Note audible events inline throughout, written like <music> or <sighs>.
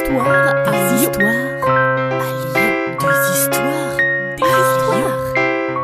histoires à histoires à Lyon. Des histoires, des histoires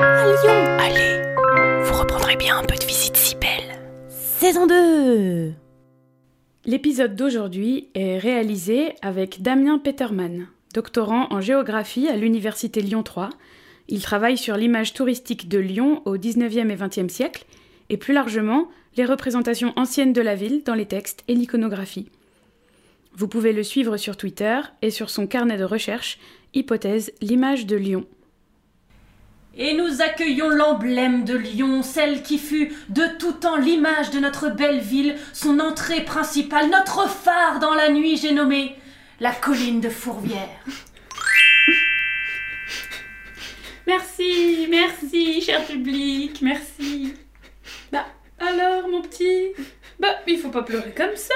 à Lyon. Allez, vous reprendrez bien un peu de visite si belle. Saison 2 L'épisode d'aujourd'hui est réalisé avec Damien Peterman, doctorant en géographie à l'Université Lyon 3. Il travaille sur l'image touristique de Lyon au 19e et 20e siècle et plus largement les représentations anciennes de la ville dans les textes et l'iconographie. Vous pouvez le suivre sur Twitter et sur son carnet de recherche Hypothèse l'image de Lyon. Et nous accueillons l'emblème de Lyon, celle qui fut de tout temps l'image de notre belle ville, son entrée principale, notre phare dans la nuit, j'ai nommé la colline de Fourvière. Merci, merci, cher public, merci. Bah, alors, mon petit Bah, il faut pas pleurer comme ça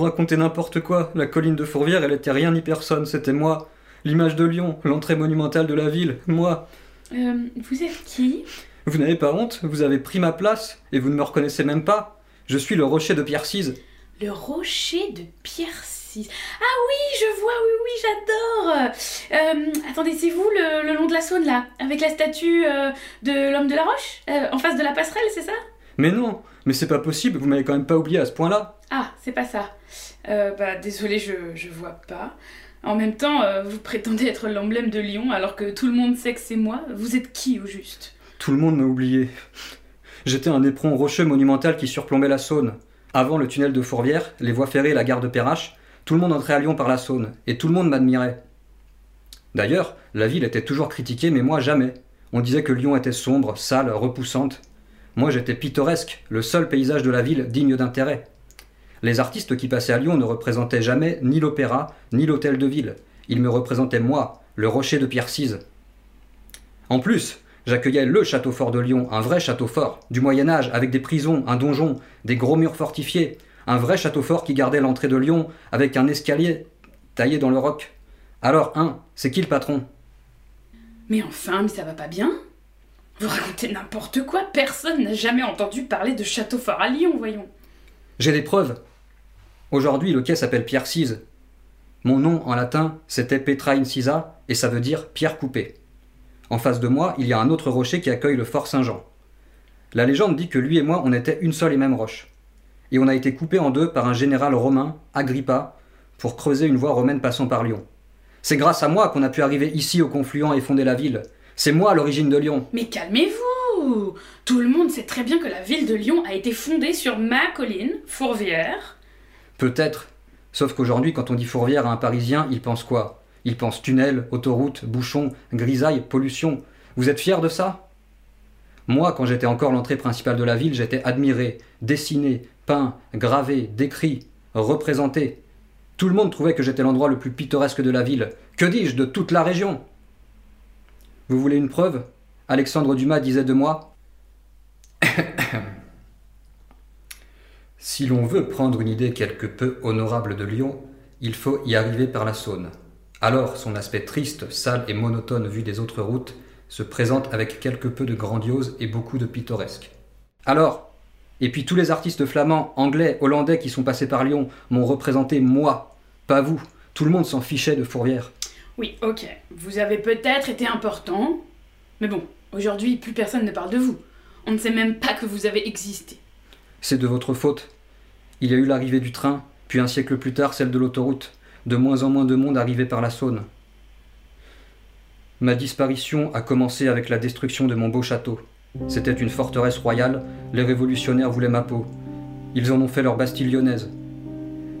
Vous racontez n'importe quoi. La colline de Fourvière, elle était rien ni personne, c'était moi. L'image de Lyon, l'entrée monumentale de la ville, moi. Euh, vous êtes qui? Vous n'avez pas honte Vous avez pris ma place et vous ne me reconnaissez même pas Je suis le rocher de Pierre Cise. Le rocher de Pierre VI. Ah oui, je vois, oui, oui, j'adore Euh, Attendez, c'est vous le, le long de la Saône, là Avec la statue euh, de l'homme de la roche Euh, En face de la passerelle, c'est ça? Mais non Mais c'est pas possible, vous m'avez quand même pas oublié à ce point-là. Ah, c'est pas ça. Euh, bah, désolé, je, je vois pas. En même temps, euh, vous prétendez être l'emblème de Lyon alors que tout le monde sait que c'est moi. Vous êtes qui au juste? Tout le monde m'a oublié. J'étais un éperon rocheux monumental qui surplombait la Saône. Avant le tunnel de Fourvière, les voies ferrées et la gare de Perrache, tout le monde entrait à Lyon par la Saône, et tout le monde m'admirait. D'ailleurs, la ville était toujours critiquée, mais moi jamais. On disait que Lyon était sombre, sale, repoussante. Moi j'étais pittoresque, le seul paysage de la ville digne d'intérêt. Les artistes qui passaient à Lyon ne représentaient jamais ni l'opéra, ni l'hôtel de ville. Ils me représentaient moi, le rocher de Pierre Cise. En plus, j'accueillais le château fort de Lyon, un vrai château fort, du Moyen Âge, avec des prisons, un donjon, des gros murs fortifiés, un vrai château fort qui gardait l'entrée de Lyon, avec un escalier taillé dans le roc. Alors, hein, c'est qui le patron? Mais enfin, mais ça va pas bien Vous racontez n'importe quoi, personne n'a jamais entendu parler de château fort à Lyon, voyons. J'ai des preuves. Aujourd'hui, le quai s'appelle Pierre Cise. Mon nom en latin, c'était Petra Incisa, et ça veut dire pierre coupée. En face de moi, il y a un autre rocher qui accueille le fort Saint-Jean. La légende dit que lui et moi, on était une seule et même roche. Et on a été coupé en deux par un général romain, Agrippa, pour creuser une voie romaine passant par Lyon. C'est grâce à moi qu'on a pu arriver ici au confluent et fonder la ville. C'est moi l'origine de Lyon. Mais calmez-vous Tout le monde sait très bien que la ville de Lyon a été fondée sur ma colline, Fourvière. Peut-être. Sauf qu'aujourd'hui, quand on dit Fourvière à un Parisien, il pense quoi? Il pense tunnel, autoroute, bouchon, grisaille, pollution. Vous êtes fiers de ça? Moi, quand j'étais encore l'entrée principale de la ville, j'étais admiré, dessiné, peint, gravé, décrit, représenté. Tout le monde trouvait que j'étais l'endroit le plus pittoresque de la ville. Que dis-je de toute la région? Vous voulez une preuve? Alexandre Dumas disait de moi <coughs> Si l'on veut prendre une idée quelque peu honorable de Lyon, il faut y arriver par la Saône. Alors son aspect triste, sale et monotone vu des autres routes se présente avec quelque peu de grandiose et beaucoup de pittoresque. Alors Et puis tous les artistes flamands, anglais, hollandais qui sont passés par Lyon m'ont représenté moi, pas vous. Tout le monde s'en fichait de Fourvière. Oui, ok, vous avez peut-être été important, mais bon, aujourd'hui, plus personne ne parle de vous. On ne sait même pas que vous avez existé. C'est de votre faute. Il y a eu l'arrivée du train, puis un siècle plus tard celle de l'autoroute. De moins en moins de monde arrivait par la Saône. Ma disparition a commencé avec la destruction de mon beau château. C'était une forteresse royale, les révolutionnaires voulaient ma peau. Ils en ont fait leur Bastille lyonnaise.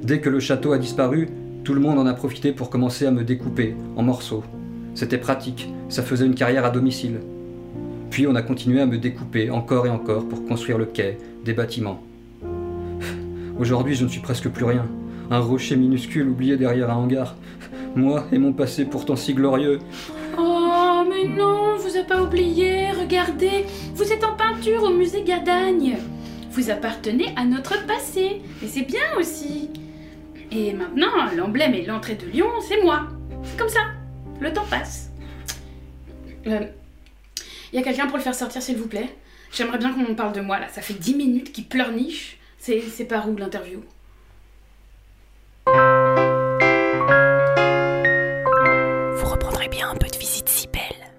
Dès que le château a disparu, tout le monde en a profité pour commencer à me découper en morceaux. C'était pratique, ça faisait une carrière à domicile. Puis on a continué à me découper encore et encore pour construire le quai, des bâtiments. <sighs> Aujourd'hui, je ne suis presque plus rien. Un rocher minuscule oublié derrière un hangar. <laughs> Moi et mon passé pourtant si glorieux. Oh, mais non, vous a pas oublié, regardez, vous êtes en peinture au musée Gadagne. Vous appartenez à notre passé, et c'est bien aussi. Et maintenant, l'emblème et l'entrée de Lyon, c'est moi. Comme ça. Le temps passe. Il y a quelqu'un pour le faire sortir, s'il vous plaît? J'aimerais bien qu'on parle de moi, là. Ça fait 10 minutes qu'il pleurniche. C'est par où l'interview? Vous reprendrez bien un peu de visite si belle.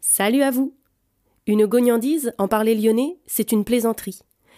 Salut à vous Une gognandise, en parler lyonnais, c'est une plaisanterie.